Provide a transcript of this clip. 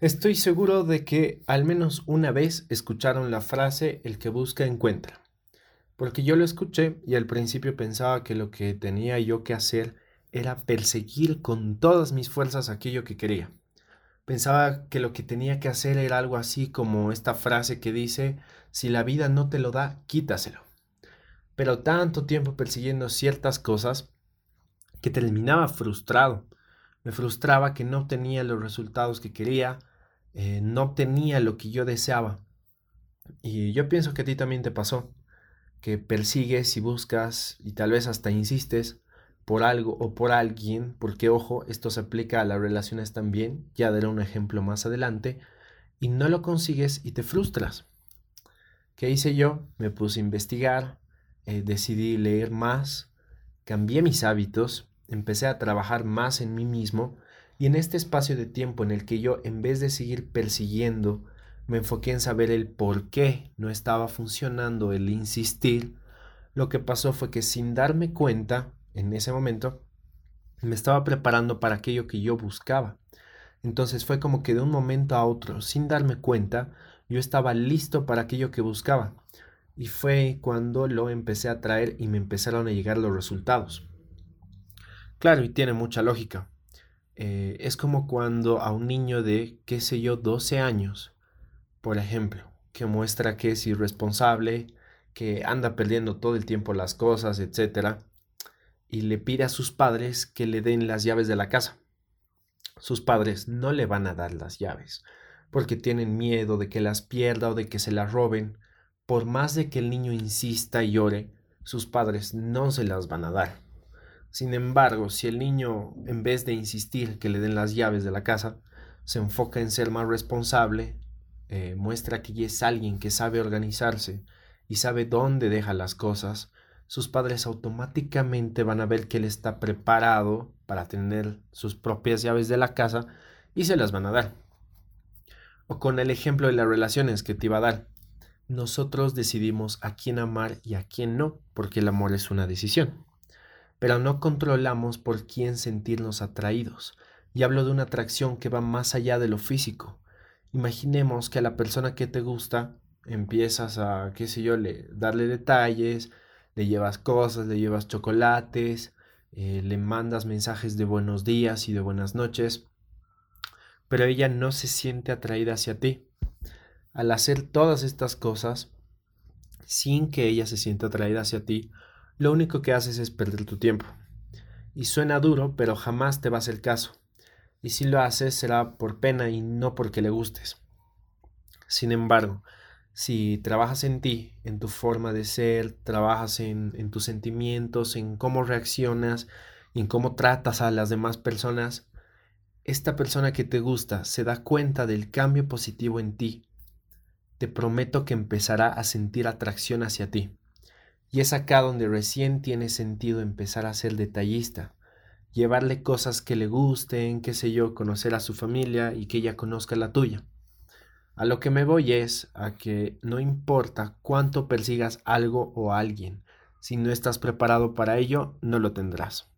Estoy seguro de que al menos una vez escucharon la frase el que busca encuentra. Porque yo lo escuché y al principio pensaba que lo que tenía yo que hacer era perseguir con todas mis fuerzas aquello que quería. Pensaba que lo que tenía que hacer era algo así como esta frase que dice, si la vida no te lo da, quítaselo. Pero tanto tiempo persiguiendo ciertas cosas que terminaba frustrado. Me frustraba que no obtenía los resultados que quería, eh, no obtenía lo que yo deseaba. Y yo pienso que a ti también te pasó, que persigues y buscas y tal vez hasta insistes por algo o por alguien, porque ojo, esto se aplica a las relaciones también, ya daré un ejemplo más adelante, y no lo consigues y te frustras. ¿Qué hice yo? Me puse a investigar, eh, decidí leer más, cambié mis hábitos, empecé a trabajar más en mí mismo y en este espacio de tiempo en el que yo, en vez de seguir persiguiendo, me enfoqué en saber el por qué no estaba funcionando el insistir, lo que pasó fue que sin darme cuenta, en ese momento, me estaba preparando para aquello que yo buscaba. Entonces fue como que de un momento a otro, sin darme cuenta, yo estaba listo para aquello que buscaba. Y fue cuando lo empecé a traer y me empezaron a llegar los resultados. Claro, y tiene mucha lógica. Eh, es como cuando a un niño de, qué sé yo, 12 años, por ejemplo, que muestra que es irresponsable, que anda perdiendo todo el tiempo las cosas, etc. Y le pide a sus padres que le den las llaves de la casa. Sus padres no le van a dar las llaves, porque tienen miedo de que las pierda o de que se las roben. Por más de que el niño insista y llore, sus padres no se las van a dar. Sin embargo, si el niño, en vez de insistir que le den las llaves de la casa, se enfoca en ser más responsable, eh, muestra que es alguien que sabe organizarse y sabe dónde deja las cosas, sus padres automáticamente van a ver que él está preparado para tener sus propias llaves de la casa y se las van a dar. O con el ejemplo de las relaciones que te iba a dar. Nosotros decidimos a quién amar y a quién no, porque el amor es una decisión pero no controlamos por quién sentirnos atraídos. Y hablo de una atracción que va más allá de lo físico. Imaginemos que a la persona que te gusta empiezas a, qué sé yo, le, darle detalles, le llevas cosas, le llevas chocolates, eh, le mandas mensajes de buenos días y de buenas noches, pero ella no se siente atraída hacia ti. Al hacer todas estas cosas, sin que ella se sienta atraída hacia ti, lo único que haces es perder tu tiempo. Y suena duro, pero jamás te va a hacer caso. Y si lo haces será por pena y no porque le gustes. Sin embargo, si trabajas en ti, en tu forma de ser, trabajas en, en tus sentimientos, en cómo reaccionas, en cómo tratas a las demás personas, esta persona que te gusta se da cuenta del cambio positivo en ti. Te prometo que empezará a sentir atracción hacia ti. Y es acá donde recién tiene sentido empezar a ser detallista, llevarle cosas que le gusten, qué sé yo, conocer a su familia y que ella conozca la tuya. A lo que me voy es a que no importa cuánto persigas algo o alguien, si no estás preparado para ello, no lo tendrás.